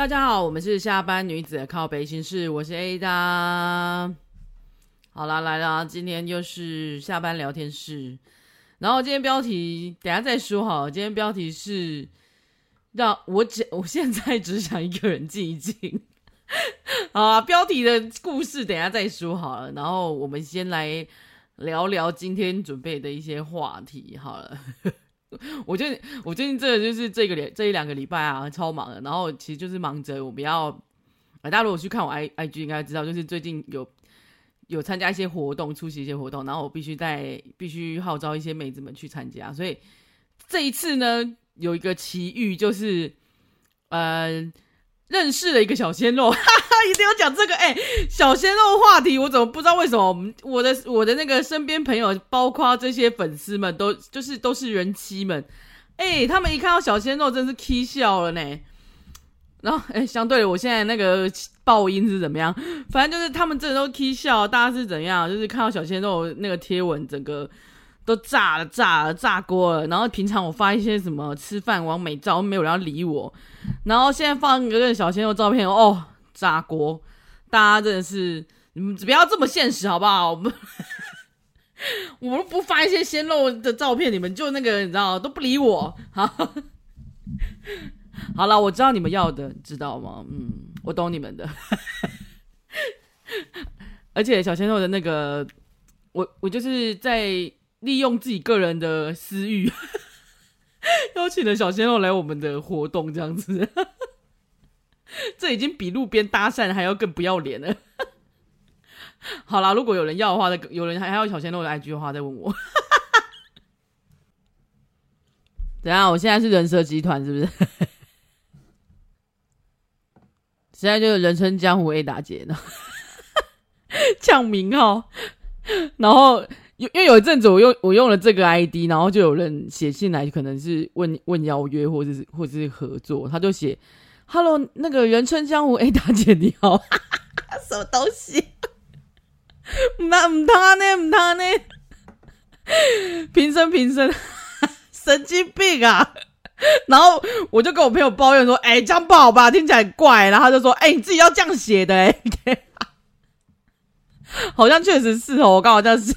大家好，我们是下班女子的靠北心事，我是 Ada。好啦，来啦，今天又是下班聊天室。然后今天标题等下再说好，今天标题是让我只我现在只想一个人静一静。好啊，标题的故事等下再说好了。然后我们先来聊聊今天准备的一些话题好了。我最近我最近这个就是这个礼这一两个礼拜啊，超忙的。然后其实就是忙着我们要，大家如果去看我 i i g 应该知道，就是最近有有参加一些活动，出席一些活动，然后我必须在必须号召一些妹子们去参加。所以这一次呢，有一个奇遇，就是呃。认识了一个小鲜肉，哈哈，一定要讲这个哎、小鲜肉话题，我怎么不知道为什么我的我的那个身边朋友，包括这些粉丝们都就是都是人妻们，哎、他们一看到小鲜肉真是 k 笑了呢。然后哎、相对，我现在那个爆音是怎么样？反正就是他们真的都 k 笑，大家是怎样？就是看到小鲜肉那个贴文，整个。都炸了，炸了，炸锅了。然后平常我发一些什么吃饭完美照，没有人要理我。然后现在放一个小鲜肉照片，哦，炸锅！大家真的是，你们不要这么现实好不好？我们我们不发一些鲜肉的照片，你们就那个你知道都不理我。好，好了，我知道你们要的，知道吗？嗯，我懂你们的。而且小鲜肉的那个，我我就是在。利用自己个人的私欲，邀请了小鲜肉来我们的活动，这样子，这已经比路边搭讪还要更不要脸了。好啦，如果有人要的话，有人还还要小鲜肉的 IG 的话，再问我。等下？我现在是人蛇集团是不是？现在就是人称江湖 A 大姐呢，抢名号，然后。因为有一阵子我用我用了这个 ID，然后就有人写信来，可能是问问邀约或者是或者是合作，他就写 “Hello，那个元春江湖 A 大姐你好”，什么东西？那唔他呢？唔他呢？平生平生，神经病啊！然后我就跟我朋友抱怨说：“哎、欸，这样不好吧？听起来怪。”然后他就说：“哎、你自己要这样写的、欸，哎，好像确实是哦，我刚好这样写。”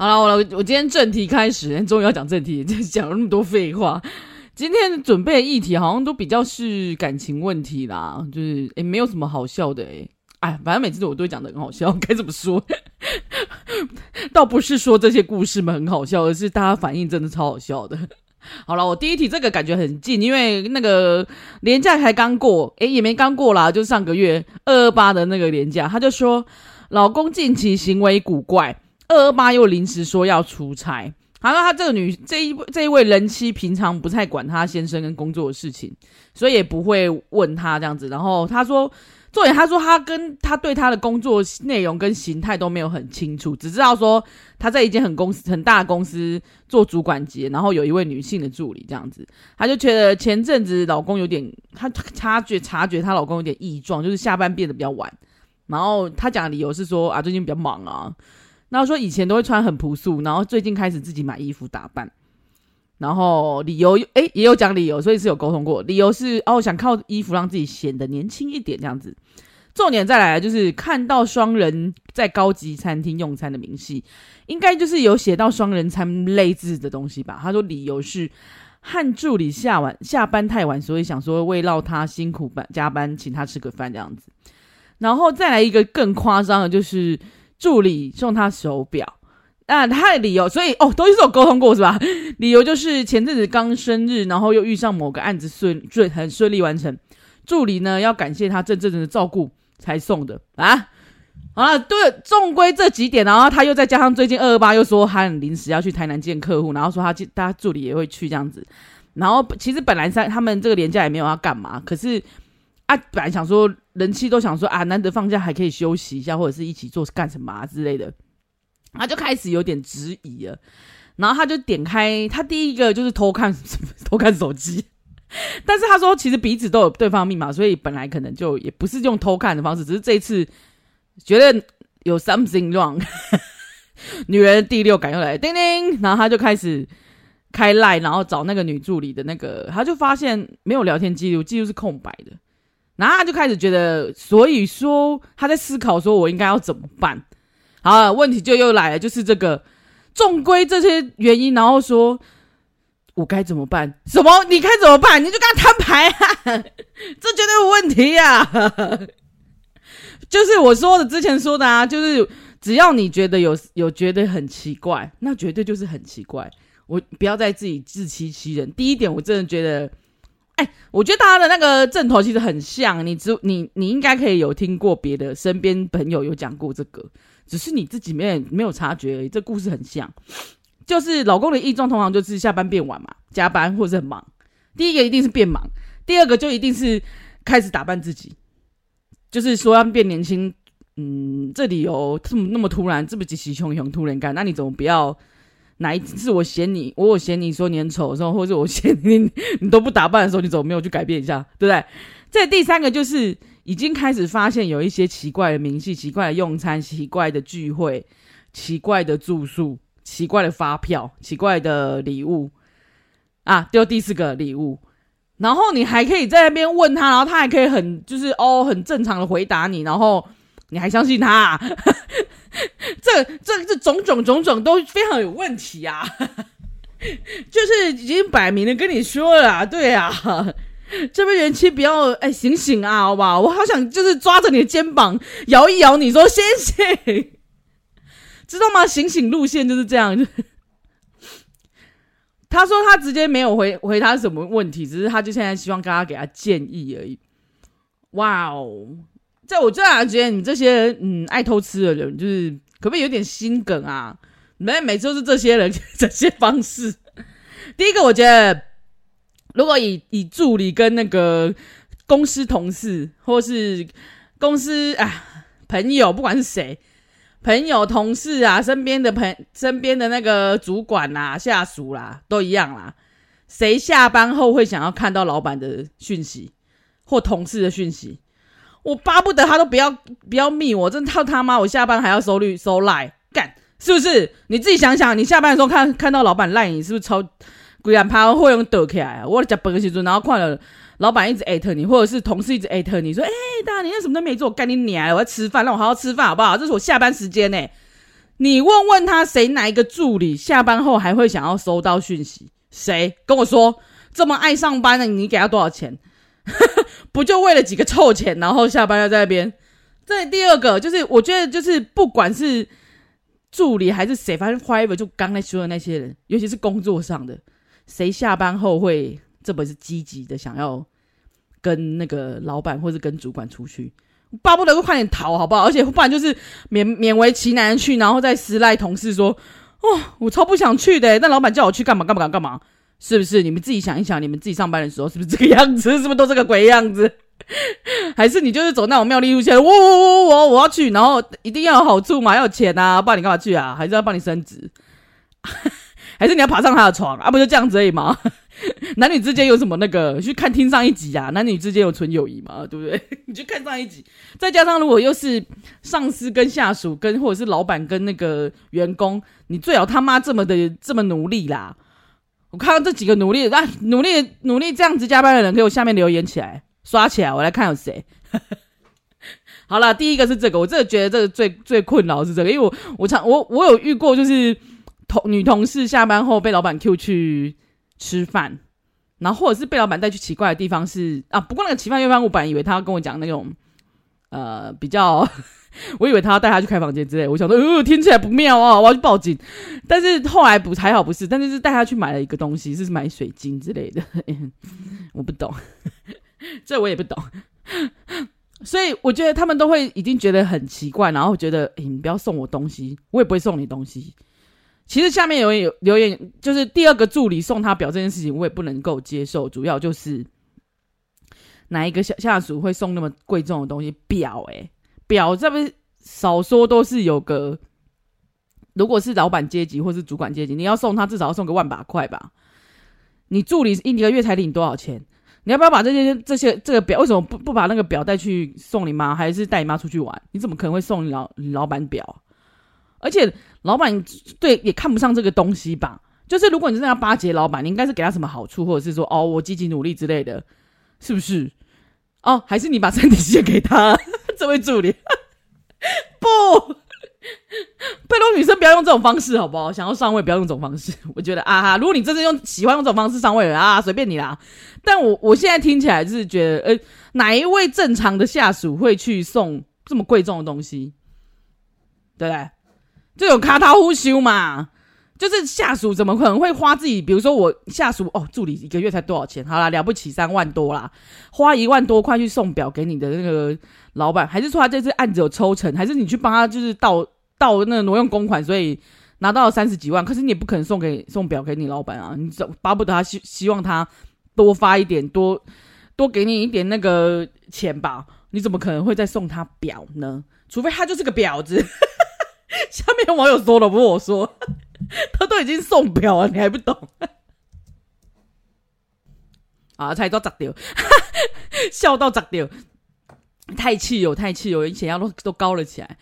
好了，我我我今天正题开始，终于要讲正题，讲了那么多废话。今天准备的议题好像都比较是感情问题啦，就是诶没有什么好笑的诶哎，反正每次我都会讲的很好笑，该怎么说？倒不是说这些故事们很好笑，而是大家反应真的超好笑的。好了，我第一题这个感觉很近，因为那个年假才刚过，诶也没刚过啦，就上个月二二八的那个年假，他就说老公近期行为古怪。二二八又临时说要出差，好像他这个女这一这一位人妻平常不太管他先生跟工作的事情，所以也不会问他这样子。然后他说，重点他说他跟他对他的工作内容跟形态都没有很清楚，只知道说他在一间很公司很大的公司做主管级，然后有一位女性的助理这样子。他就觉得前阵子老公有点，他察觉察觉她老公有点异状，就是下班变得比较晚。然后他讲的理由是说啊，最近比较忙啊。然后说以前都会穿很朴素，然后最近开始自己买衣服打扮，然后理由诶也有讲理由，所以是有沟通过。理由是哦想靠衣服让自己显得年轻一点这样子。重点再来就是看到双人在高级餐厅用餐的明细，应该就是有写到双人餐类似的东西吧。他说理由是和助理下晚下班太晚，所以想说慰劳他辛苦班加班，请他吃个饭这样子。然后再来一个更夸张的就是。助理送他手表，那他的理由，所以哦，都是有沟通过是吧？理由就是前阵子刚生日，然后又遇上某个案子顺顺很顺利完成，助理呢要感谢他这阵子的照顾才送的啊。好了，对，重归这几点，然后他又再加上最近二二八又说他很临时要去台南见客户，然后说他他助理也会去这样子，然后其实本来在他们这个年假也没有要干嘛，可是。啊，本来想说人妻都想说啊，难得放假还可以休息一下，或者是一起做干什么啊之类的，他就开始有点质疑了。然后他就点开，他第一个就是偷看偷看手机，但是他说其实彼此都有对方密码，所以本来可能就也不是用偷看的方式，只是这一次觉得有 something wrong，女人第六感又来叮叮，然后他就开始开赖，然后找那个女助理的那个，他就发现没有聊天记录，记录是空白的。然后他就开始觉得，所以说他在思考，说我应该要怎么办？好，问题就又来了，就是这个，重归这些原因，然后说我该怎么办？什么？你该怎么办？你就跟他摊牌啊！这绝对有问题呀、啊！就是我说的之前说的啊，就是只要你觉得有有觉得很奇怪，那绝对就是很奇怪。我不要再自己自欺欺人。第一点，我真的觉得。哎、我觉得他的那个阵头其实很像你，只你你应该可以有听过别的身边朋友有讲过这个，只是你自己没有没有察觉而已。这故事很像，就是老公的异状通常就是下班变晚嘛，加班或者很忙。第一个一定是变忙，第二个就一定是开始打扮自己，就是说要变年轻。嗯，这里有这么那么突然，这么急急汹汹突然干，那你怎么不要？哪一次我嫌你，我有嫌你说你很丑的时候，或者我嫌你 你都不打扮的时候，你怎么没有去改变一下，对不对？这第三个就是已经开始发现有一些奇怪的明细、奇怪的用餐、奇怪的聚会、奇怪的住宿、奇怪的发票、奇怪的礼物。啊，丢第四个礼物，然后你还可以在那边问他，然后他还可以很就是哦很正常的回答你，然后你还相信他。这这这种种种种都非常有问题啊！就是已经摆明了跟你说了，对啊，这边人妻不要哎醒醒啊，好吧，我好想就是抓着你的肩膀摇一摇，你说先醒，知道吗？醒醒路线就是这样。他说他直接没有回回他什么问题，只是他就现在希望大家给他建议而已。哇哦！在我这样觉得，你这些嗯爱偷吃的人，就是可不可以有点心梗啊？每每次都是这些人 这些方式。第一个，我觉得如果以以助理跟那个公司同事，或是公司啊朋友，不管是谁，朋友、同事啊，身边的朋身边的那个主管啊、下属啦，都一样啦。谁下班后会想要看到老板的讯息或同事的讯息？我巴不得他都不要不要密我，真操他妈！我下班还要收绿收赖干，是不是？你自己想想，你下班的时候看看到老板赖你，是不是超鬼然怕会用抖起来？我在加班的时候，然后看了老板一直艾特你，或者是同事一直艾特你说：“哎、欸，大你那什么都没做，干你娘！我要吃饭，让我好好吃饭好不好？这是我下班时间呢。”你问问他，谁哪一个助理下班后还会想要收到讯息？谁跟我说这么爱上班的，你给他多少钱？不就为了几个臭钱，然后下班要在那边？这第二个就是，我觉得就是，不管是助理还是谁，反正 whatever 就刚才说的那些人，尤其是工作上的，谁下班后会这么是积极的想要跟那个老板或者跟主管出去，巴不得快点逃好不好？而且不然就是勉勉为其难去，然后再私赖同事说：“哦，我超不想去的，但老板叫我去干嘛干嘛干嘛。”是不是？你们自己想一想，你们自己上班的时候是不是这个样子？是不是都这个鬼样子？还是你就是走那种妙丽路线？我我我我我要去，然后一定要有好处嘛，要有钱啊，不然你干嘛去啊？还是要帮你升职？还是你要爬上他的床啊？不就这样子而已吗？男女之间有什么那个？去看听上一集啊，男女之间有纯友谊嘛？对不对？你去看上一集，再加上如果又是上司跟下属跟或者是老板跟那个员工，你最好他妈这么的这么努力啦。看到这几个努力，啊，努力努力这样子加班的人，给我下面留言起来，刷起来，我来看有谁。好了，第一个是这个，我真的觉得这个最最困扰是这个，因为我我常我我有遇过，就是同女同事下班后被老板 Q 去吃饭，然后或者是被老板带去奇怪的地方是啊，不过那个奇怪地方，我本来以为他要跟我讲那种呃比较。我以为他要带他去开房间之类，我想说，呃，听起来不妙啊，我要去报警。但是后来不还好不是，但是是带他去买了一个东西，是买水晶之类的，我不懂，这我也不懂。所以我觉得他们都会已经觉得很奇怪，然后觉得，哎，你不要送我东西，我也不会送你东西。其实下面有有留言，就是第二个助理送他表这件事情，我也不能够接受。主要就是哪一个下下属会送那么贵重的东西表、哎。表这边少说都是有个，如果是老板阶级或是主管阶级，你要送他至少要送个万把块吧。你助理一个月才领多少钱？你要不要把这些这些这个表？为什么不不把那个表带去送你妈，还是带你妈出去玩？你怎么可能会送你老老板表？而且老板对也看不上这个东西吧？就是如果你真的要巴结老板，你应该是给他什么好处，或者是说哦，我积极努力之类的，是不是？哦，还是你把身体献给他，这位助理？不，拜托女生不要用这种方式，好不好？想要上位不要用这种方式。我觉得啊哈，如果你真的用喜欢用这种方式上位啊，随便你啦。但我我现在听起来就是觉得，呃，哪一位正常的下属会去送这么贵重的东西？对不对？就有卡塔呼修嘛。就是下属怎么可能会花自己？比如说我下属哦，助理一个月才多少钱？好啦，了不起三万多啦，花一万多块去送表给你的那个老板，还是说他这次案子有抽成，还是你去帮他就是盗盗那挪用公款，所以拿到了三十几万？可是你也不可能送给送表给你老板啊，你巴不得他希希望他多发一点，多多给你一点那个钱吧？你怎么可能会再送他表呢？除非他就是个婊子。下面网友说了，不是我说。他都已经送表了，你还不懂？啊，才都砸掉，笑到砸掉，太气有太气有，血压都都高了起来。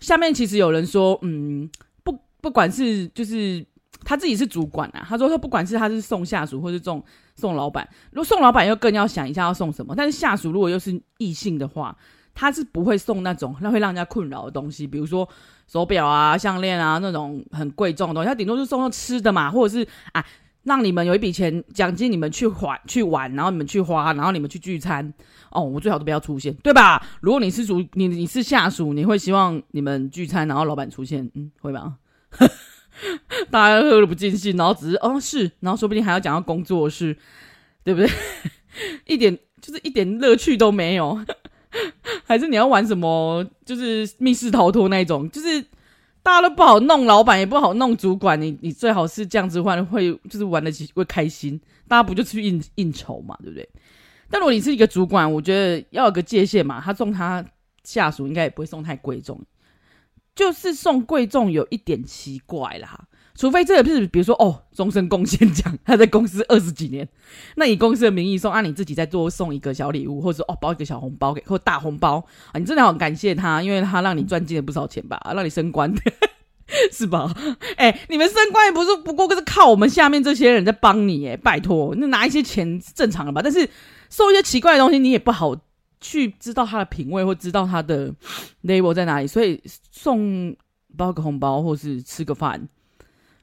下面其实有人说，嗯，不，不管是就是他自己是主管啊，他说他不管是他是送下属或是送送老板，如果送老板又更要想一下要送什么。但是下属如果又是异性的话，他是不会送那种那会让人家困扰的东西，比如说。手表啊、项链啊，那种很贵重的东西，他顶多是送吃的嘛，或者是啊，让你们有一笔钱奖金，你们去玩去玩，然后你们去花，然后你们去聚餐。哦，我最好都不要出现，对吧？如果你是主，你你是下属，你会希望你们聚餐，然后老板出现，嗯，会吗？大家喝的不尽兴，然后只是哦是，然后说不定还要讲到工作事，对不对？一点就是一点乐趣都没有。还是你要玩什么？就是密室逃脱那种，就是大家都不好弄，老板也不好弄，主管你你最好是这样子玩会就是玩得起会开心，大家不就去应应酬嘛，对不对？但如果你是一个主管，我觉得要有个界限嘛，他送他下属应该也不会送太贵重，就是送贵重有一点奇怪啦。除非这个是，比如说哦，终身贡献奖，他在公司二十几年，那以公司的名义送，按、啊、你自己再多送一个小礼物，或者说哦包一个小红包给，或大红包啊，你真的很感谢他，因为他让你赚进了不少钱吧，让你升官，是吧？哎、欸，你们升官也不是不过就是靠我们下面这些人在帮你，哎，拜托，那拿一些钱是正常的吧？但是送一些奇怪的东西，你也不好去知道他的品味或知道他的 label 在哪里，所以送包个红包或是吃个饭。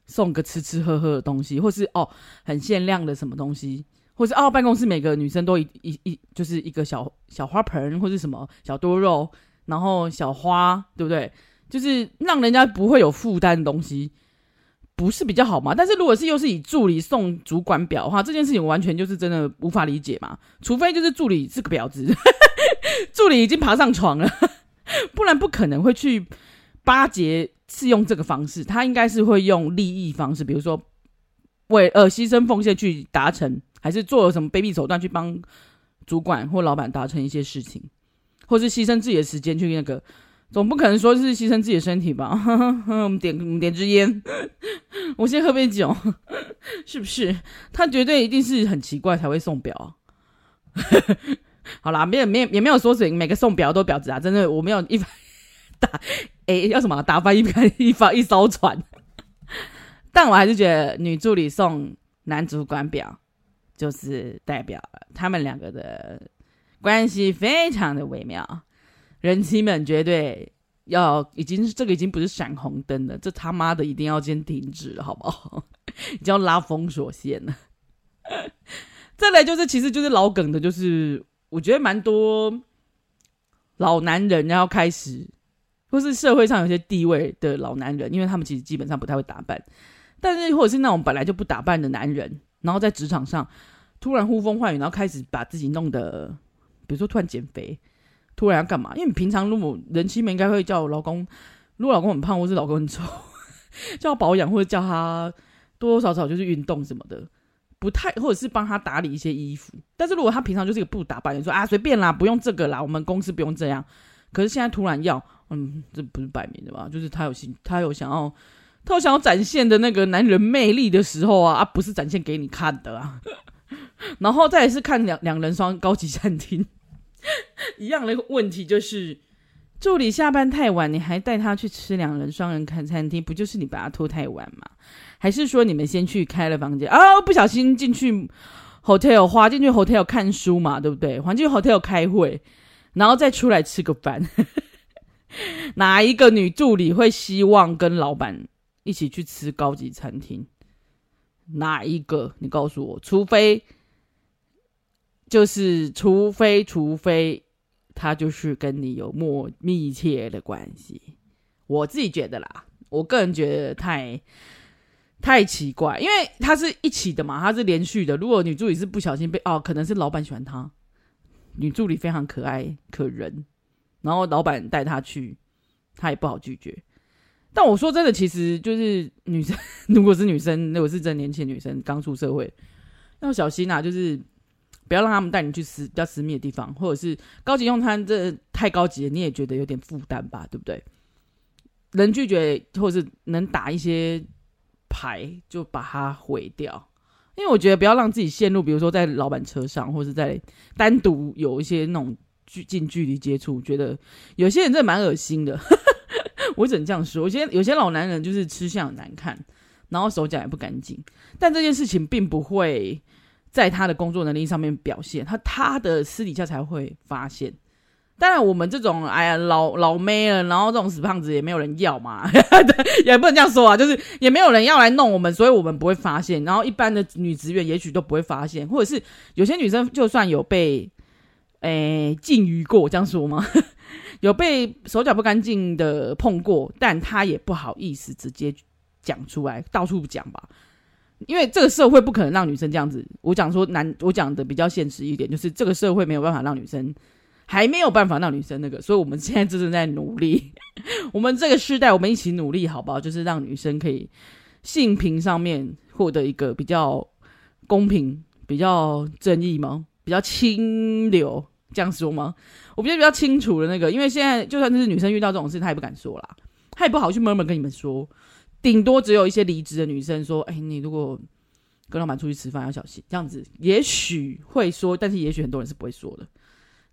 送个吃吃喝喝的东西，或是哦很限量的什么东西，或是哦办公室每个女生都一一一就是一个小小花盆，或是什么小多肉，然后小花，对不对？就是让人家不会有负担的东西，不是比较好吗？但是如果是又是以助理送主管表的话，这件事情完全就是真的无法理解嘛。除非就是助理是个婊子，助理已经爬上床了，不然不可能会去巴结。是用这个方式，他应该是会用利益方式，比如说为呃牺牲奉献去达成，还是做了什么卑鄙手段去帮主管或老板达成一些事情，或是牺牲自己的时间去那个，总不可能说是牺牲自己的身体吧？呵呵呵，我们点我们点支烟，我先喝杯酒，是不是？他绝对一定是很奇怪才会送表。好啦，没有没有也没有说是每个送表都婊子啊，真的我没有一。打哎，要什么打翻一翻 一翻一艘船？但我还是觉得女助理送男主管表，就是代表他们两个的关系非常的微妙。人妻们绝对要已经这个已经不是闪红灯了，这他妈的一定要先停止，好不好？已经要拉封锁线了。再来就是，其实就是老梗的，就是我觉得蛮多老男人要开始。或是社会上有些地位的老男人，因为他们其实基本上不太会打扮，但是或者是那种本来就不打扮的男人，然后在职场上突然呼风唤雨，然后开始把自己弄得，比如说突然减肥，突然要干嘛？因为你平常如果人妻们应该会叫老公，如果老公很胖或是老公很丑，叫保养或者叫他多多少少就是运动什么的，不太或者是帮他打理一些衣服。但是如果他平常就是一个不打扮，你说啊随便啦，不用这个啦，我们公司不用这样。可是现在突然要。嗯，这不是摆明的吧？就是他有心，他有想要，他有想要展现的那个男人魅力的时候啊，啊，不是展现给你看的啊。然后再是看两两人双高级餐厅，一样的问题就是，助理下班太晚，你还带他去吃两人双人看餐厅，不就是你把他拖太晚吗？还是说你们先去开了房间啊？不小心进去 hotel 花进去 hotel 看书嘛，对不对？环境 hotel 开会，然后再出来吃个饭。哪一个女助理会希望跟老板一起去吃高级餐厅？哪一个？你告诉我，除非就是除非除非。他就是跟你有莫密切的关系，我自己觉得啦，我个人觉得太太奇怪，因为他是一起的嘛，他是连续的。如果女助理是不小心被哦，可能是老板喜欢他，女助理非常可爱可人，然后老板带她去，她也不好拒绝。但我说真的，其实就是女生，如果是女生，如果是真年轻女生刚出社会，要小心啊，就是。不要让他们带你去私比较私密的地方，或者是高级用餐，这太高级了，你也觉得有点负担吧，对不对？能拒绝或者是能打一些牌，就把它毁掉。因为我觉得不要让自己陷入，比如说在老板车上，或是在单独有一些那种距近距离接触，觉得有些人真的蛮恶心的。我只能这样说，有些有些老男人就是吃相很难看，然后手脚也不干净，但这件事情并不会。在他的工作能力上面表现，他他的私底下才会发现。当然，我们这种哎呀老老妹了，然后这种死胖子也没有人要嘛，也不能这样说啊，就是也没有人要来弄我们，所以我们不会发现。然后一般的女职员也许都不会发现，或者是有些女生就算有被诶禁欲过，这样说吗？有被手脚不干净的碰过，但她也不好意思直接讲出来，到处讲吧。因为这个社会不可能让女生这样子。我讲说男，我讲的比较现实一点，就是这个社会没有办法让女生，还没有办法让女生那个，所以我们现在正在努力。我们这个时代，我们一起努力，好不好？就是让女生可以性平上面获得一个比较公平、比较正义吗？比较清流，这样说吗？我比较比较清楚的那个，因为现在就算是女生遇到这种事，她也不敢说啦，她也不好去慢慢跟你们说。顶多只有一些离职的女生说：“哎、你如果跟老板出去吃饭要小心。”这样子也许会说，但是也许很多人是不会说的。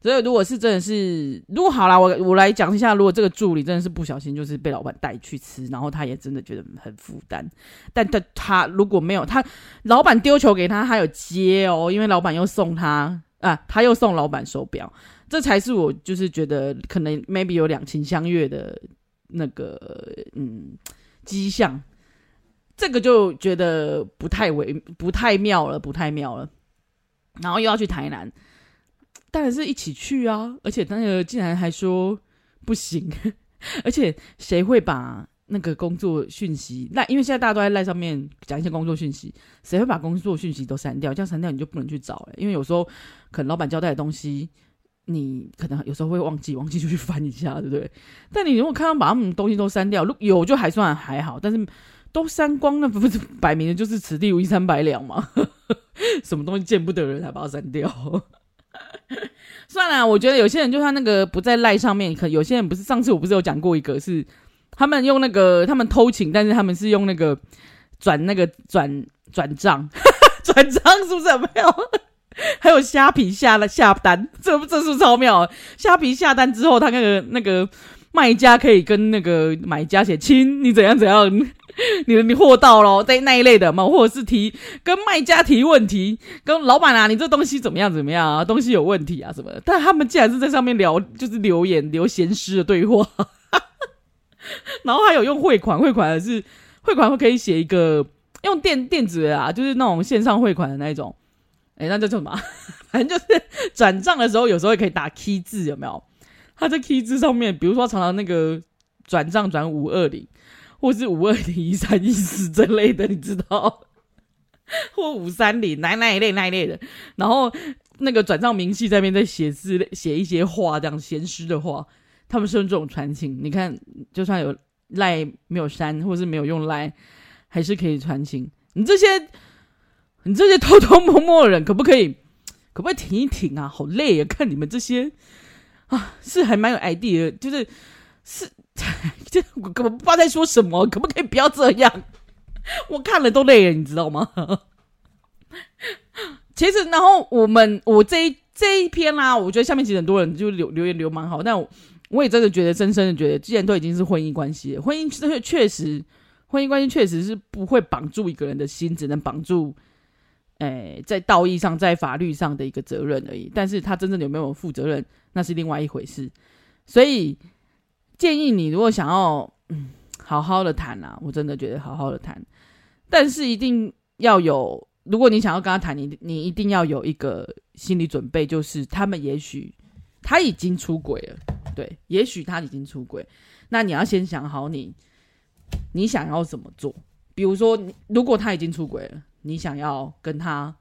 所以，如果是真的是，如果好啦，我我来讲一下，如果这个助理真的是不小心就是被老板带去吃，然后他也真的觉得很负担，但他他如果没有他老板丢球给他，他有接哦，因为老板又送他啊，他又送老板手表，这才是我就是觉得可能 maybe 有两情相悦的那个嗯。迹象，这个就觉得不太为，不太妙了，不太妙了。然后又要去台南，当然是一起去啊！而且那个竟然还说不行，而且谁会把那个工作讯息赖？因为现在大家都在赖上面讲一些工作讯息，谁会把工作讯息都删掉？这样删掉你就不能去找了，因为有时候可能老板交代的东西。你可能有时候会忘记，忘记就去翻一下，对不对？但你如果看到把他们东西都删掉，如果有就还算还好，但是都删光了，不是 摆明的就是此地无银三百两吗？什么东西见不得人，还把它删掉？当然，我觉得有些人就他那个不在赖上面，可有些人不是上次我不是有讲过一个是他们用那个他们偷情，但是他们是用那个转那个转转账转账，是不是很妙？还有虾皮下了下单，这这是超妙。虾皮下单之后，他那个那个卖家可以跟那个买家写亲，你怎样怎样，你你货到了，在那一类的嘛，或者是提跟卖家提问题，跟老板啊，你这东西怎么样怎么样啊，东西有问题啊什么的。但他们竟然是在上面聊，就是留言留闲诗的对话，然后还有用汇款，汇款是汇款会可以写一个用电电子的啊，就是那种线上汇款的那一种。哎、那叫什么？反正就是转账的时候，有时候也可以打 key 字，有没有？他在 key 字上面，比如说常常那个转账转五二零，或是五二零一三一四这类的，你知道？或五三零，哪哪一类那一类的。然后那个转账明细在那边在写字，写一些话，这样闲诗的话，他们是用这种传情。你看，就算有赖没有删，或是没有用赖，还是可以传情。你这些。你这些偷偷摸摸的人，可不可以，可不可以停一停啊？好累啊！看你们这些啊，是还蛮有 idea 的，就是是，这 我根本不知道在说什么，可不可以不要这样？我看了都累了，你知道吗？其实，然后我们我这一这一篇啦、我觉得下面其实很多人就留留言留蛮好，但我我也真的觉得，深深的觉得，既然都已经是婚姻关系了，婚姻确确实，婚姻关系确实是不会绑住一个人的心，只能绑住，诶，在道义上，在法律上的一个责任而已。但是他真正有没有负责任，那是另外一回事。所以建议你，如果想要，嗯，好好的谈啊，我真的觉得好好的谈，但是一定要有。如果你想要跟他谈，你你一定要有一个心理准备，就是他们也许他已经出轨了，对，也许他已经出轨，那你要先想好你你想要怎么做。比如说，如果他已经出轨了，你想要跟他，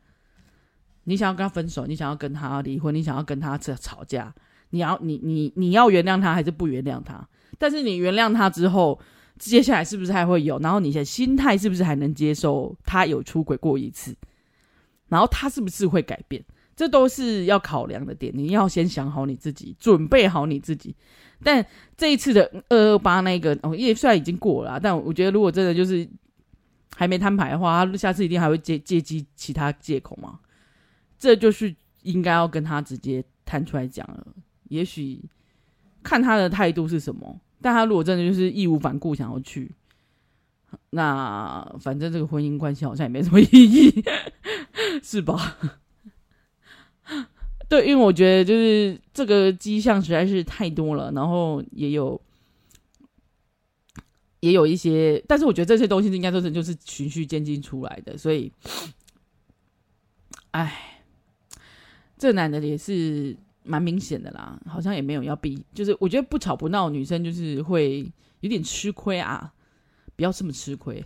你想要跟他分手，你想要跟他离婚，你想要跟他吵吵架，你要你你你要原谅他还是不原谅他？但是你原谅他之后。接下来是不是还会有？然后你的心态是不是还能接受他有出轨过一次？然后他是不是会改变？这都是要考量的点。你要先想好你自己，准备好你自己。但这一次的二二八那个，哦，也虽然已经过了，但我觉得如果真的就是还没摊牌的话，他下次一定还会借借机其他借口嘛。这就是应该要跟他直接摊出来讲了。也许看他的态度是什么。但他如果真的就是义无反顾想要去，那反正这个婚姻关系好像也没什么意义，是吧？对，因为我觉得就是这个迹象实在是太多了，然后也有也有一些，但是我觉得这些东西应该都是就是循序渐进出来的，所以，哎，这男的也是。蛮明显的啦，好像也没有要逼，就是我觉得不吵不闹，女生就是会有点吃亏啊，不要这么吃亏。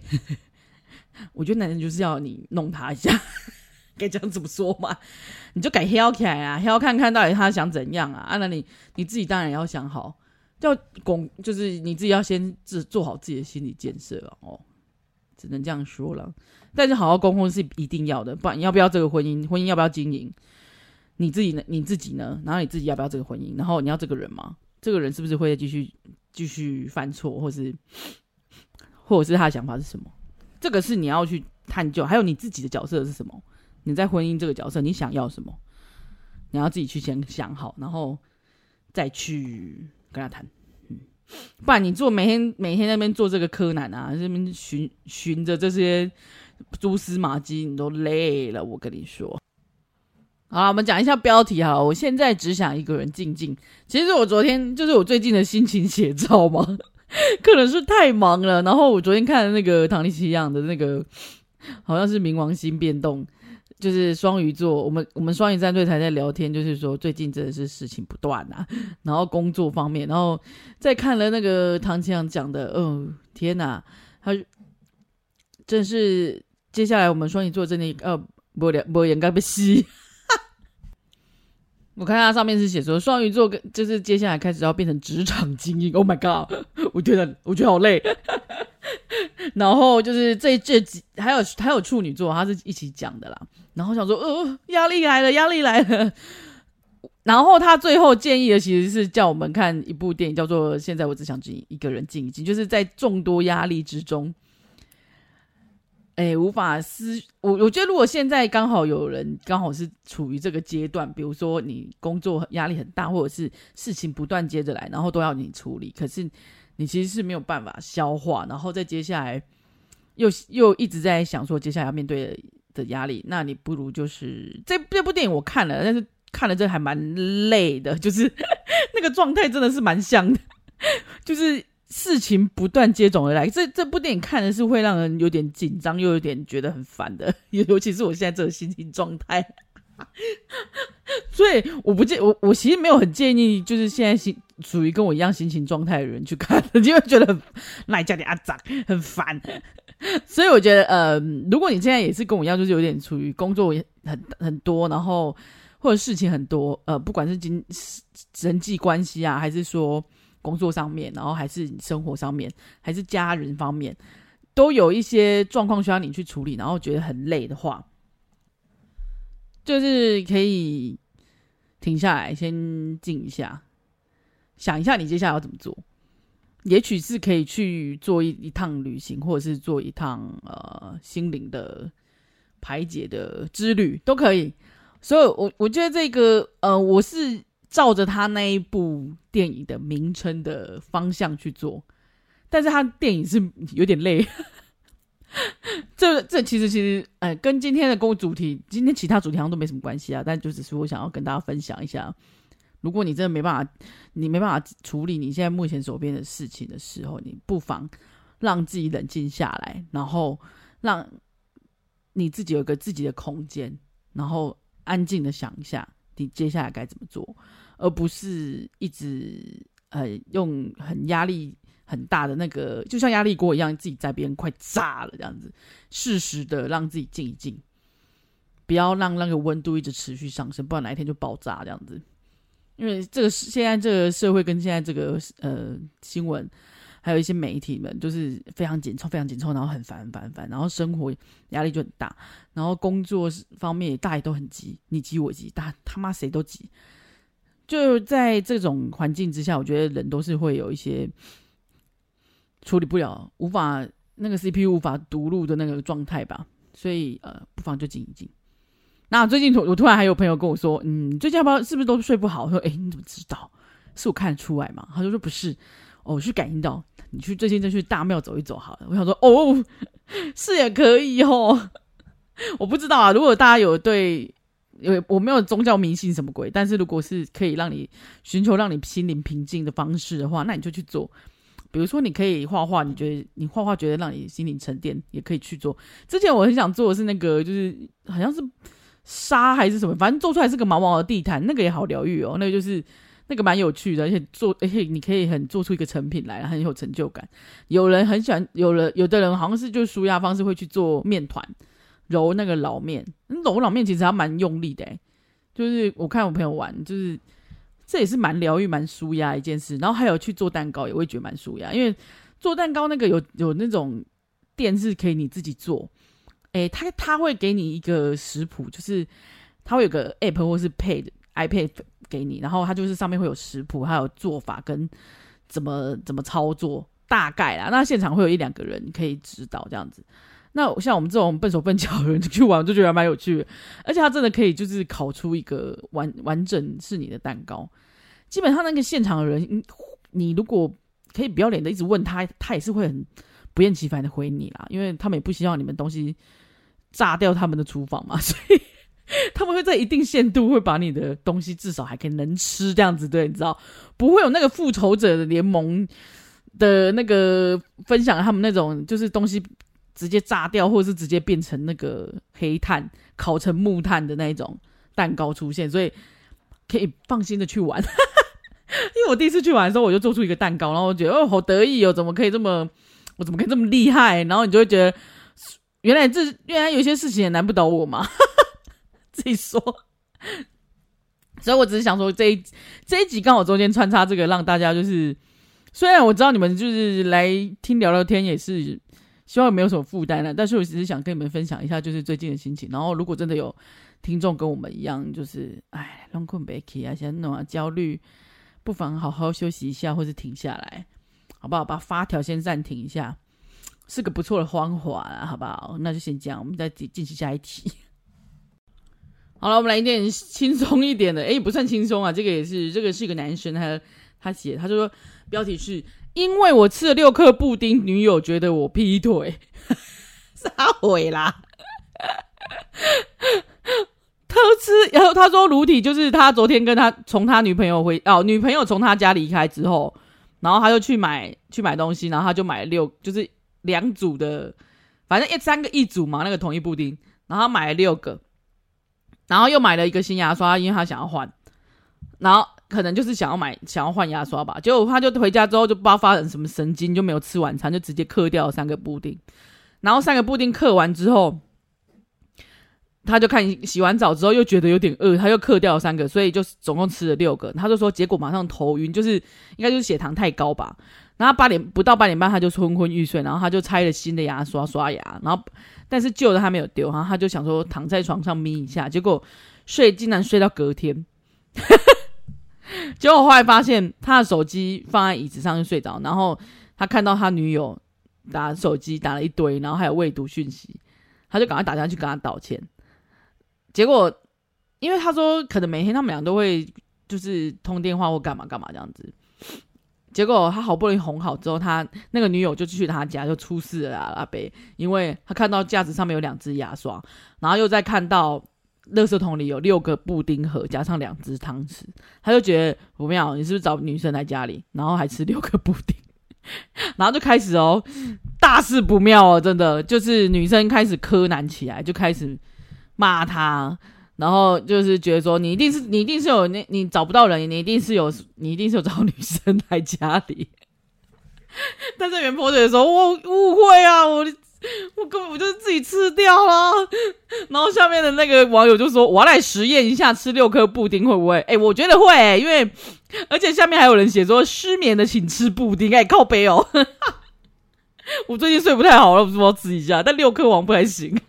我觉得男人就是要你弄他一下，该这样怎么说嘛？你就改挑起来啊，挑看看到底他想怎样啊？啊，那你你自己当然要想好，要拱，就是你自己要先自做好自己的心理建设哦，只能这样说了。但是好好沟通是一定要的，不然你要不要这个婚姻？婚姻要不要经营？你自己呢？你自己呢？然后你自己要不要这个婚姻？然后你要这个人吗？这个人是不是会继续继续犯错，或是或者是他的想法是什么？这个是你要去探究。还有你自己的角色是什么？你在婚姻这个角色，你想要什么？你要自己去先想好，然后再去跟他谈。不然你做每天每天在那边做这个柯南啊，这边寻寻着这些蛛丝马迹，你都累了。我跟你说。好，我们讲一下标题哈。我现在只想一个人静静。其实我昨天就是我最近的心情写照嘛，可能是太忙了。然后我昨天看的那个唐立淇样的那个，好像是冥王星变动，就是双鱼座。我们我们双鱼战队才在聊天，就是说最近真的是事情不断啊。然后工作方面，然后再看了那个唐青阳讲的，哦天哪，他真是接下来我们双鱼座真的呃，不了不应该被吸。我看他上面是写说双鱼座跟就是接下来开始要变成职场精英，Oh my god！我觉得我觉得好累。然后就是这这几还有还有处女座，他是一起讲的啦。然后想说，呃，压力来了，压力来了。然后他最后建议的其实是叫我们看一部电影，叫做《现在我只想静一个人静一静》，就是在众多压力之中。哎，无法思我，我觉得如果现在刚好有人刚好是处于这个阶段，比如说你工作压力很大，或者是事情不断接着来，然后都要你处理，可是你其实是没有办法消化，然后再接下来又又一直在想说接下来要面对的，的压力，那你不如就是这这部电影我看了，但是看了这还蛮累的，就是那个状态真的是蛮像的，就是。事情不断接踵而来，这这部电影看的是会让人有点紧张，又有点觉得很烦的，尤其是我现在这个心情状态。所以我不建我我其实没有很建议，就是现在心属于跟我一样心情状态的人去看，因为觉得很赖家的阿长很烦。所以我觉得，呃，如果你现在也是跟我一样，就是有点处于工作很很多，然后或者事情很多，呃，不管是经人际关系啊，还是说。工作上面，然后还是生活上面，还是家人方面，都有一些状况需要你去处理，然后觉得很累的话，就是可以停下来，先静一下，想一下你接下来要怎么做。也许是可以去做一一趟旅行，或者是做一趟呃心灵的排解的之旅，都可以。所以我，我觉得这个呃，我是。照着他那一部电影的名称的方向去做，但是他电影是有点累。这这其实其实，哎，跟今天的公主题，今天其他主题好像都没什么关系啊。但就只是我想要跟大家分享一下，如果你真的没办法，你没办法处理你现在目前手边的事情的时候，你不妨让自己冷静下来，然后让你自己有个自己的空间，然后安静的想一下，你接下来该怎么做，而不是一直呃用很压力。很大的那个，就像压力锅一样，自己在边快炸了这样子。适时的让自己静一静，不要让那个温度一直持续上升，不然哪一天就爆炸这样子。因为这个现在这个社会跟现在这个呃新闻，还有一些媒体们，都是非常紧凑、非常紧凑，然后很烦、很烦、烦，然后生活压力就很大，然后工作方面也大家都很急，你急我急，大他妈谁都急。就在这种环境之下，我觉得人都是会有一些。处理不了，无法那个 CPU 无法读入的那个状态吧，所以呃，不妨就静一静。那最近我突然还有朋友跟我说，嗯，最近要不要是不是都睡不好？我说，哎，你怎么知道？是我看得出来嘛？他就说不是，哦，我去感应到，你去最近再去大庙走一走好了。我想说，哦，是也可以哦。我不知道啊，如果大家有对有我没有宗教迷信什么鬼，但是如果是可以让你寻求让你心灵平静的方式的话，那你就去做。比如说，你可以画画，你觉得你画画觉得让你心灵沉淀，也可以去做。之前我很想做的是那个，就是好像是沙还是什么，反正做出来是个毛毛的地毯，那个也好疗愈哦。那个就是那个蛮有趣的，而且做而且你可以很做出一个成品来，很有成就感。有人很喜欢，有人有的人好像是就舒压方式会去做面团，揉那个老面，揉老面其实还蛮用力的，就是我看我朋友玩，就是。这也是蛮疗愈、蛮舒压一件事。然后还有去做蛋糕，也会觉得蛮舒压。因为做蛋糕那个有有那种店是可以你自己做，诶，他他会给你一个食谱，就是他会有个 app 或是 pad iPad 给你，然后他就是上面会有食谱，还有做法跟怎么怎么操作，大概啦。那现场会有一两个人可以指导这样子。那像我们这种笨手笨脚的人去玩，就觉得还蛮有趣的。而且他真的可以就是烤出一个完完整是你的蛋糕。基本上那个现场的人，你如果可以不要脸的一直问他，他也是会很不厌其烦的回你啦。因为他们也不希望你们东西炸掉他们的厨房嘛，所以他们会在一定限度会把你的东西至少还可以能吃这样子，对，你知道不会有那个复仇者的联盟的那个分享他们那种就是东西。直接炸掉，或者是直接变成那个黑炭，烤成木炭的那一种蛋糕出现，所以可以放心的去玩。因为我第一次去玩的时候，我就做出一个蛋糕，然后我觉得哦，好得意哦，怎么可以这么，我怎么可以这么厉害？然后你就会觉得，原来这原来有些事情也难不倒我嘛。自己说，所以我只是想说，这一这一集刚好中间穿插这个，让大家就是，虽然我知道你们就是来听聊聊天，也是。希望没有什么负担了，但是我只是想跟你们分享一下，就是最近的心情。然后，如果真的有听众跟我们一样，就是哎，龙困别起啊，现在那么焦虑，不妨好好休息一下，或是停下来，好不好？把发条先暂停一下，是个不错的方法啊，好不好？那就先这样，我们再进行下一题。好了，我们来一点轻松一点的，哎，不算轻松啊，这个也是，这个是一个男生，他他写，他就说标题是。因为我吃了六颗布丁，女友觉得我劈腿，撒谎啦！他吃，然后他说卢体就是他昨天跟他从他女朋友回哦，女朋友从他家离开之后，然后他就去买去买东西，然后他就买了六，就是两组的，反正一三个一组嘛，那个统一布丁，然后买了六个，然后又买了一个新牙刷，因为他想要换，然后。可能就是想要买，想要换牙刷吧。结果他就回家之后就不知道发生什么神经，就没有吃晚餐，就直接嗑掉了三个布丁。然后三个布丁嗑完之后，他就看洗完澡之后又觉得有点饿，他又嗑掉了三个，所以就总共吃了六个。他就说结果马上头晕，就是应该就是血糖太高吧。然后八点不到八点半他就昏昏欲睡，然后他就拆了新的牙刷刷牙，然后但是旧的他没有丢，然后他就想说躺在床上眯一下，结果睡竟然睡到隔天。结果后来发现，他的手机放在椅子上就睡着，然后他看到他女友打手机打了一堆，然后还有未读讯息，他就赶快打电话去跟他道歉。结果，因为他说可能每天他们俩都会就是通电话或干嘛干嘛这样子。结果他好不容易哄好之后，他那个女友就去他家就出事了，阿伯，因为他看到架子上面有两支牙刷，然后又再看到垃圾桶里有六个布丁盒加上两只汤匙，他就觉得不妙，你是不是找女生来家里，然后还吃六个布丁，然后就开始哦，大事不妙哦，真的就是女生开始柯南起来，就开始骂他。然后就是觉得说，你一定是你一定是有那，你找不到人，你一定是有你一定是有找女生来家里。但是原 po 觉得说，我误会啊，我我根本我就是自己吃掉了。然后下面的那个网友就说，我要来实验一下吃六颗布丁会不会？哎，我觉得会，因为而且下面还有人写说，失眠的请吃布丁，哎，靠北哦。我最近睡不太好了，我是不是要吃一下，但六颗王不太行。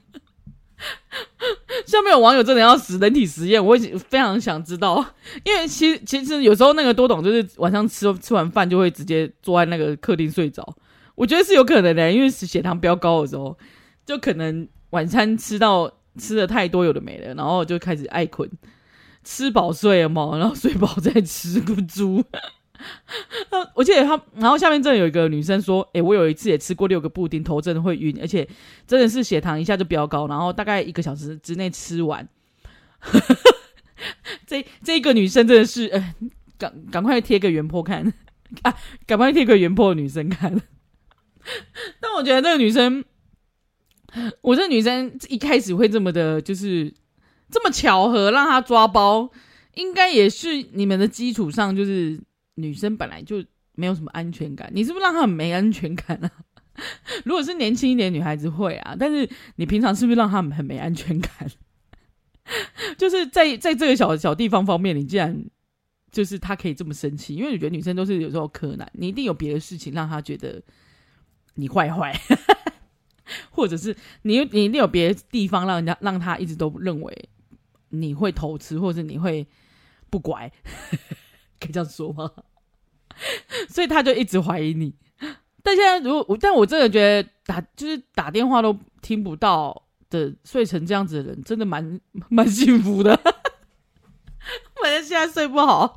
下面有网友真的要死人体实验，我也非常想知道，因为其实其实有时候那个多懂就是晚上吃吃完饭就会直接坐在那个客厅睡着，我觉得是有可能的，因为血糖飙高的时候，就可能晚餐吃到吃的太多有的没的，然后就开始爱困，吃饱睡了嘛，然后睡饱再吃个猪。我记得他，然后下面真的有一个女生说：“诶，我有一次也吃过六个布丁，头真的会晕，而且真的是血糖一下就飙高，然后大概一个小时之内吃完。”这这个女生真的是，呃，赶赶快贴个原坡看啊，赶快贴个原坡的女生看。但我觉得这个女生，我这女生一开始会这么的，就是这么巧合让她抓包，应该也是你们的基础上就是。女生本来就没有什么安全感，你是不是让她很没安全感啊？如果是年轻一点女孩子会啊，但是你平常是不是让她很没安全感？就是在在这个小小地方方面，你竟然就是她可以这么生气，因为我觉得女生都是有时候柯南，你一定有别的事情让她觉得你坏坏，或者是你你一定有别的地方让人家让她一直都认为你会偷吃，或者你会不乖。可以这样说吗？所以他就一直怀疑你。但现在如果我，但我真的觉得打就是打电话都听不到的，睡成这样子的人，真的蛮 蛮幸福的。反正现在睡不好，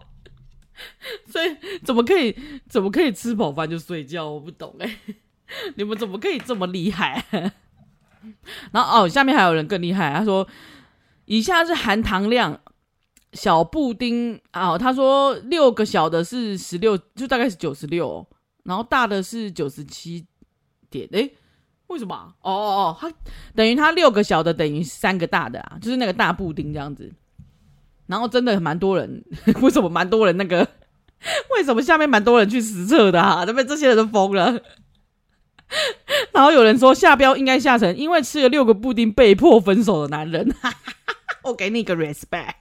所以怎么可以怎么可以吃饱饭就睡觉？我不懂哎，你们怎么可以这么厉害？然后哦，下面还有人更厉害，他说以下是含糖量。小布丁啊，他说六个小的是十六，就大概是九十六，然后大的是九十七点。诶，为什么？哦哦哦，他等于他六个小的等于三个大的啊，就是那个大布丁这样子。然后真的蛮多人，为什么蛮多人那个？为什么下面蛮多人去实测的、啊？这边这些人都疯了。然后有人说下标应该下成因为吃了六个布丁被迫分手的男人。我给你一个 respect。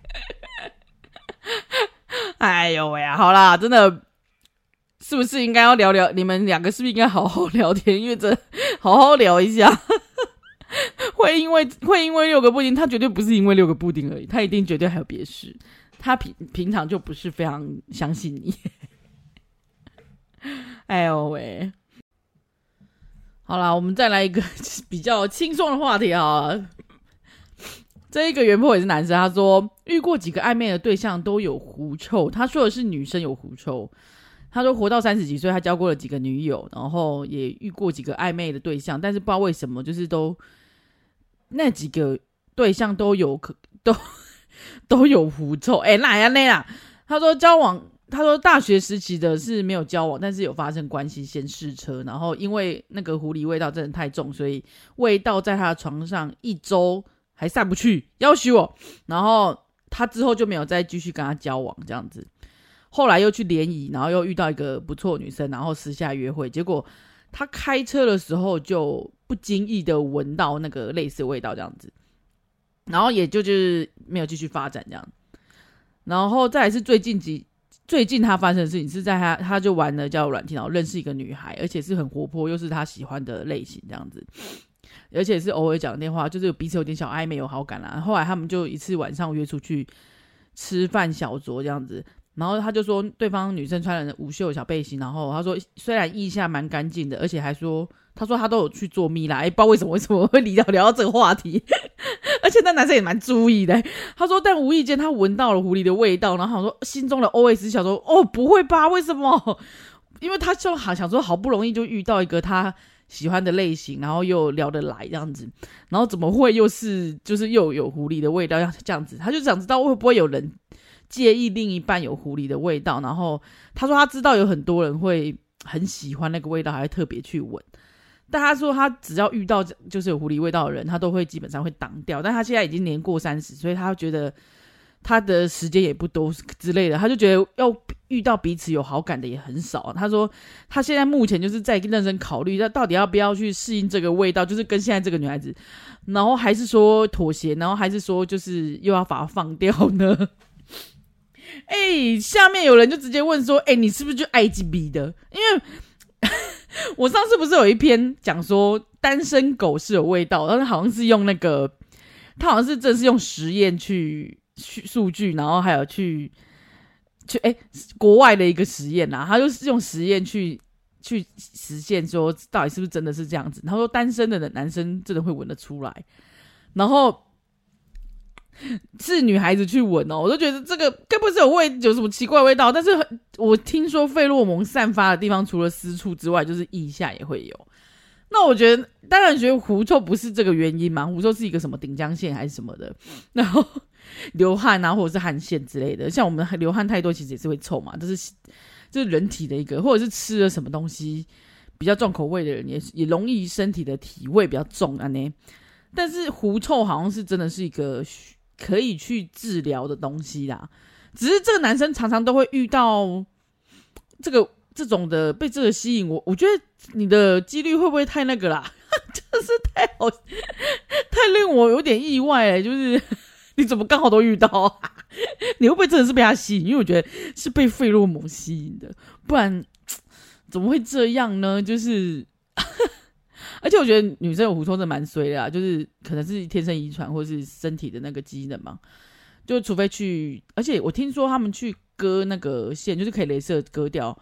哎呦喂！好啦，真的是不是应该要聊聊？你们两个是不是应该好好聊天？因为这好好聊一下，会因为会因为六个布丁，他绝对不是因为六个布丁而已，他一定绝对还有别事。他平平常就不是非常相信你。哎呦喂！好啦，我们再来一个比较轻松的话题啊。这一个原 po 也是男生，他说遇过几个暧昧的对象都有狐臭。他说的是女生有狐臭。他说活到三十几岁，他交过了几个女友，然后也遇过几个暧昧的对象，但是不知道为什么，就是都那几个对象都有可 都都有狐臭。哎，哪呀那呀？他说交往，他说大学时期的是没有交往，但是有发生关系，先试车，然后因为那个狐狸味道真的太重，所以味道在他的床上一周。还散不去，要挟我，然后他之后就没有再继续跟他交往，这样子。后来又去联谊，然后又遇到一个不错女生，然后私下约会，结果他开车的时候就不经意的闻到那个类似味道，这样子，然后也就就是没有继续发展这样。然后再来是最近几最近他发生的事情是在他他就玩了叫软体，然后认识一个女孩，而且是很活泼，又是他喜欢的类型，这样子。而且是偶尔讲电话，就是彼此有点小暧昧，有好感啦。后来他们就一次晚上约出去吃饭小酌这样子，然后他就说对方女生穿了无袖小背心，然后他说虽然腋下蛮干净的，而且还说他说他都有去做蜜啦。哎，不知道为什么为什么会聊聊到这个话题，而且那男生也蛮注意的。他说，但无意间他闻到了狐狸的味道，然后他说心中的 OS 想说：哦，不会吧？为什么？因为他就好想说，好不容易就遇到一个他喜欢的类型，然后又聊得来这样子，然后怎么会又是就是又有狐狸的味道？要这样子，他就想知道会不会有人介意另一半有狐狸的味道。然后他说他知道有很多人会很喜欢那个味道，还特别去闻。但他说他只要遇到就是有狐狸味道的人，他都会基本上会挡掉。但他现在已经年过三十，所以他觉得他的时间也不多之类的，他就觉得要遇到彼此有好感的也很少。他说他现在目前就是在认真考虑，他到底要不要去适应这个味道，就是跟现在这个女孩子，然后还是说妥协，然后还是说就是又要把它放掉呢？哎、下面有人就直接问说，哎、你是不是就爱鸡逼的？因为。我上次不是有一篇讲说单身狗是有味道，但是好像是用那个，他好像是真是用实验去去数据，然后还有去去哎、欸、国外的一个实验呐，他就是用实验去去实现说到底是不是真的是这样子。他说单身的男生真的会闻得出来，然后。是女孩子去闻哦，我都觉得这个该不是有味，有什么奇怪味道？但是我听说费洛蒙散发的地方，除了私处之外，就是腋下也会有。那我觉得，当然觉得狐臭不是这个原因嘛，狐臭是一个什么顶浆腺还是什么的，然后 流汗啊，或者是汗腺之类的。像我们流汗太多，其实也是会臭嘛，这是这是人体的一个，或者是吃了什么东西比较重口味的人，也也容易身体的体味比较重啊呢。但是狐臭好像是真的是一个。可以去治疗的东西啦，只是这个男生常常都会遇到这个这种的被这个吸引，我我觉得你的几率会不会太那个啦？真是太好，太令我有点意外欸，就是你怎么刚好都遇到啊？你会不会真的是被他吸引？因为我觉得是被费洛蒙吸引的，不然怎么会这样呢？就是。而且我觉得女生有狐臭真的蛮衰的啊，就是可能是天生遗传或是身体的那个机能嘛。就除非去，而且我听说他们去割那个线，就是可以镭射割掉，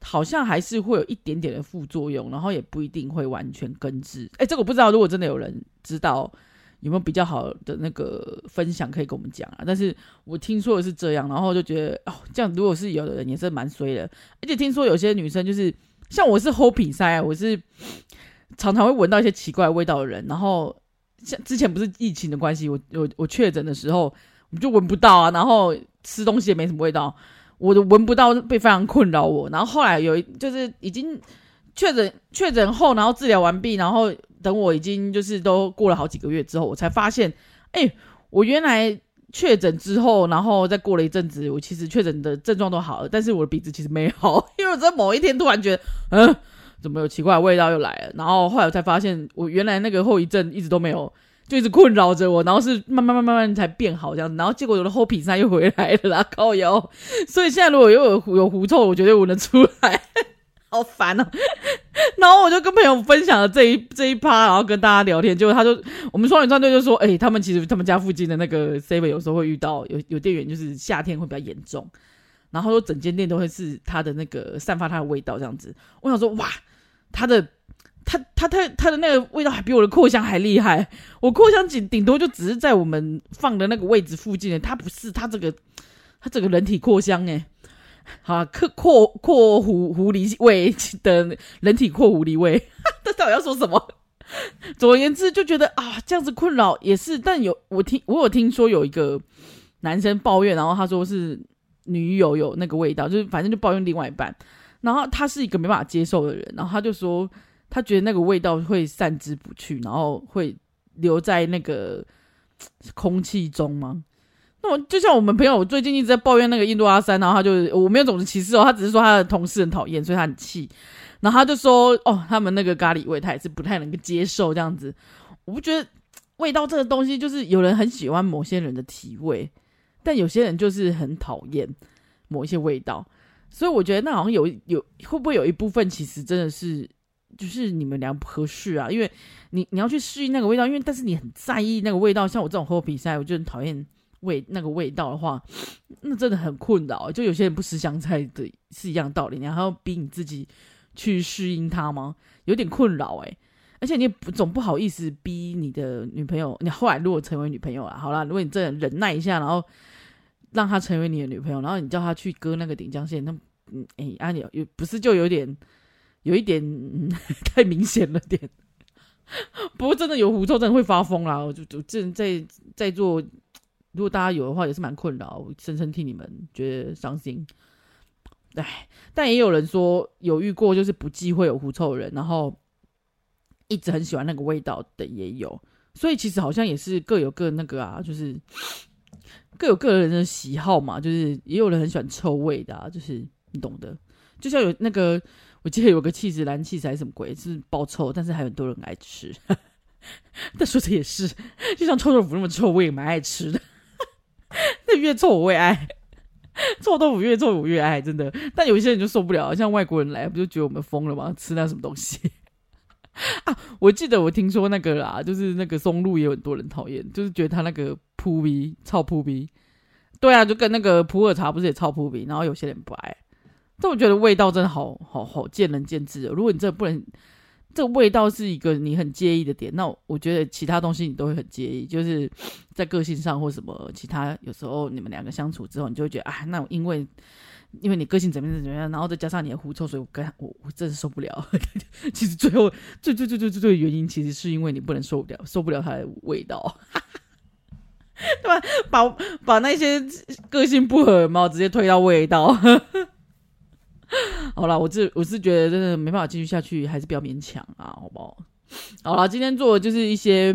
好像还是会有一点点的副作用，然后也不一定会完全根治。哎，这个我不知道，如果真的有人知道有没有比较好的那个分享，可以跟我们讲啊。但是我听说的是这样，然后就觉得哦，这样如果是有的人也是蛮衰的。而且听说有些女生就是像我是 h o p 塞，我是。常常会闻到一些奇怪味道的人，然后像之前不是疫情的关系，我我我确诊的时候，我就闻不到啊，然后吃东西也没什么味道，我都闻不到，被非常困扰我。然后后来有一就是已经确诊确诊后，然后治疗完毕，然后等我已经就是都过了好几个月之后，我才发现，哎，我原来确诊之后，然后再过了一阵子，我其实确诊的症状都好了，但是我的鼻子其实没好，因为我在某一天突然觉得，嗯。怎么有奇怪的味道又来了？然后后来我才发现，我原来那个后遗症一直都没有，就一直困扰着我。然后是慢慢慢慢慢才变好这样子。然后结果我的后皮塞又回来了啦，靠腰。所以现在如果又有有狐臭，我绝对闻得出来，好烦哦、啊。然后我就跟朋友分享了这一这一趴，然后跟大家聊天。结果他就我们双语战队就说，哎、他们其实他们家附近的那个 seven 有时候会遇到有有店员，就是夏天会比较严重。然后说整间店都会是他的那个散发他的味道这样子。我想说哇，他的他他他他的那个味道还比我的扩香还厉害。我扩香顶顶多就只是在我们放的那个位置附近的，他不是他这个他整个人体扩香诶。好，扩扩扩狐狐狸味的人体扩狐狸味，他 到底要说什么？总而言之，就觉得啊这样子困扰也是。但有我听我有听说有一个男生抱怨，然后他说是。女友有那个味道，就是反正就抱怨另外一半，然后他是一个没办法接受的人，然后他就说他觉得那个味道会散之不去，然后会留在那个空气中吗？我就像我们朋友，我最近一直在抱怨那个印度阿三，然后他就我没有种族歧视哦，他只是说他的同事很讨厌，所以他很气，然后他就说哦，他们那个咖喱味他也是不太能够接受这样子。我不觉得味道这个东西，就是有人很喜欢某些人的体味。但有些人就是很讨厌某一些味道，所以我觉得那好像有有会不会有一部分其实真的是就是你们俩不合适啊？因为你你要去适应那个味道，因为但是你很在意那个味道，像我这种喝比赛，我就很讨厌味那个味道的话，那真的很困扰。就有些人不吃香菜的是一样道理，你还要逼你自己去适应它吗？有点困扰诶。而且你也不总不好意思逼你的女朋友。你后来如果成为女朋友了，好啦，如果你真的忍耐一下，然后让她成为你的女朋友，然后你叫她去割那个顶浆腺，那嗯，哎，啊，你有不是就有点有一点、太明显了点。不过真的有狐臭，真的会发疯啦！我就就正在在做，如果大家有的话，也是蛮困扰，我深深替你们觉得伤心。哎，但也有人说有遇过，就是不忌讳有狐臭人，然后一直很喜欢那个味道的也有。所以其实好像也是各有各那个啊，就是 各有各人的喜好嘛。就是也有人很喜欢臭味的啊，就是你懂的。就像有那个。我记得有个气质蓝气质还是什么鬼，是爆臭，但是还有很多人爱吃。但说的也是，就像臭豆腐那么臭，我也蛮爱吃的。那越臭 我越爱，臭豆腐越臭我越爱，真的。但有一些人就受不了，像外国人来，不就觉得我们疯了吗？吃那什么东西 啊？我记得我听说那个啦，就是那个松露也有很多人讨厌，就是觉得他那个扑鼻臭扑鼻。对啊，就跟那个普洱茶不是也超扑鼻，然后有些人不爱。但我觉得味道真的好好好见仁见智。如果你真的不能，这味道是一个你很介意的点，那我觉得其他东西你都会很介意，就是在个性上或什么其他。有时候你们两个相处之后，你就会觉得啊，那因为因为你个性怎么样怎么样，然后再加上你的狐臭，所以我跟我我真的受不了。其实最后最最最最最最原因，其实是因为你不能受不了受不了它的味道，对吧？把把那些个性不合的猫直接推到味道。好了，我这我是觉得真的没办法继续下去，还是不要勉强啊，好不好？好了，今天做的就是一些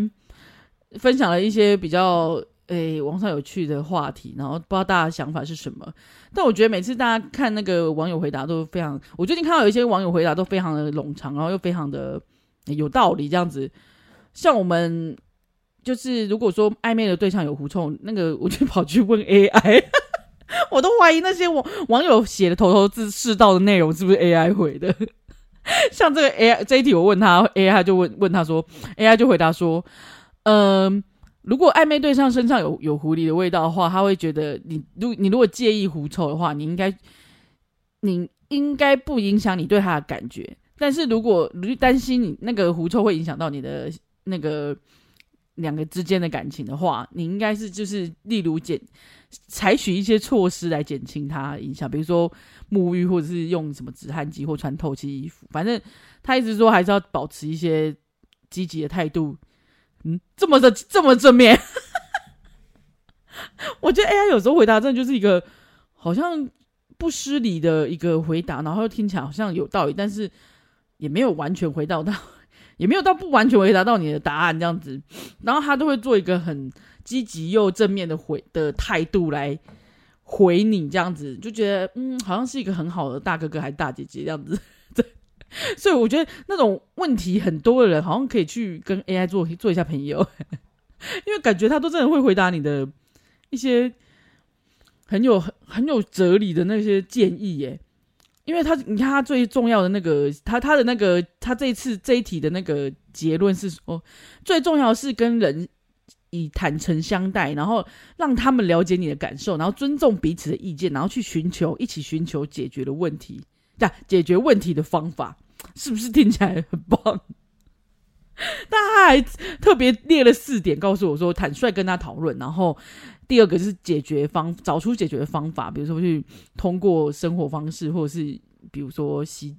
分享了一些比较诶网上有趣的话题，然后不知道大家想法是什么。但我觉得每次大家看那个网友回答都非常，我最近看到有一些网友回答都非常的冗长，然后又非常的有道理，这样子。像我们就是如果说暧昧的对象有狐臭，那个我就跑去问 AI。我都怀疑那些网网友写的头头是是道的内容是不是 AI 回的？像这个 AI 这一题，我问他，AI 就问问他说，AI 就回答说，嗯、如果暧昧对象身上有有狐狸的味道的话，他会觉得你如你如果介意狐臭的话，你应该你应该不影响你对他的感觉。但是如果担心你那个狐臭会影响到你的那个两个之间的感情的话，你应该是就是例如减。采取一些措施来减轻它影响，比如说沐浴，或者是用什么止汗剂或穿透气衣服。反正他一直说还是要保持一些积极的态度。嗯，这么的 这么正面，我觉得 AI 有时候回答真的就是一个好像不失礼的一个回答，然后听起来好像有道理，但是也没有完全回答到，也没有到不完全回答到你的答案这样子。然后他都会做一个很。积极又正面的回的态度来回你，这样子就觉得嗯，好像是一个很好的大哥哥还是大姐姐这样子。对，所以我觉得那种问题很多的人，好像可以去跟 AI 做做一下朋友，因为感觉他都真的会回答你的一些很有很很有哲理的那些建议耶。因为他你看他最重要的那个，他他的那个他这一次这一题的那个结论是说，最重要是跟人。以坦诚相待，然后让他们了解你的感受，然后尊重彼此的意见，然后去寻求一起寻求解决的问题，对，解决问题的方法，是不是听起来很棒？但他还特别列了四点，告诉我说坦率跟他讨论，然后第二个就是解决方，找出解决的方法，比如说去通过生活方式，或者是比如说吸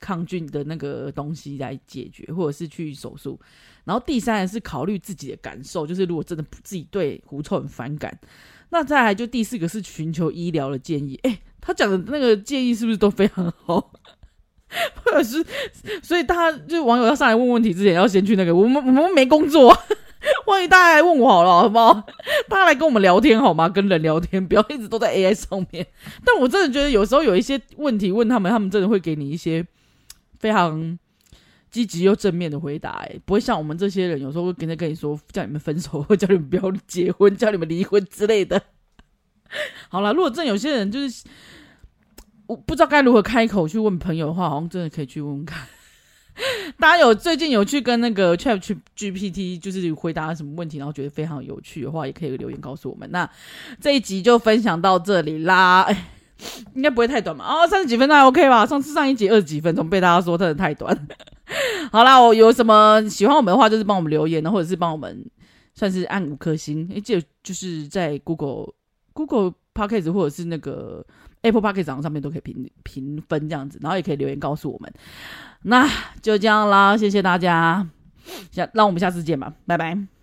抗菌的那个东西来解决，或者是去手术。然后第三个是考虑自己的感受，就是如果真的自己对狐臭很反感，那再来就第四个是寻求医疗的建议。哎，他讲的那个建议是不是都非常好？或者是，所以大家就是网友要上来问问题之前，要先去那个我们我们没工作，欢迎大家来问我好了，好不好？大家来跟我们聊天好吗？跟人聊天，不要一直都在 AI 上面。但我真的觉得有时候有一些问题问他们，他们真的会给你一些非常。积极又正面的回答，哎，不会像我们这些人，有时候会跟着跟你说，叫你们分手，或叫你们不要结婚，叫你们离婚之类的。好了，如果真有些人就是我不知道该如何开口去问朋友的话，好像真的可以去问问看。大家有最近有去跟那个 Chat GPT 就是回答什么问题，然后觉得非常有趣的话，也可以留言告诉我们。那这一集就分享到这里啦。应该不会太短嘛？哦，三十几分钟还 OK 吧？上次上一集二十几分钟被大家说真的太短。好啦，我有什么喜欢我们的话，就是帮我们留言，或者是帮我们算是按五颗星。哎，这就是在 Google Google Podcast 或者是那个 Apple Podcast 上面都可以评评分这样子，然后也可以留言告诉我们。那就这样啦，谢谢大家，下让我们下次见吧，拜拜。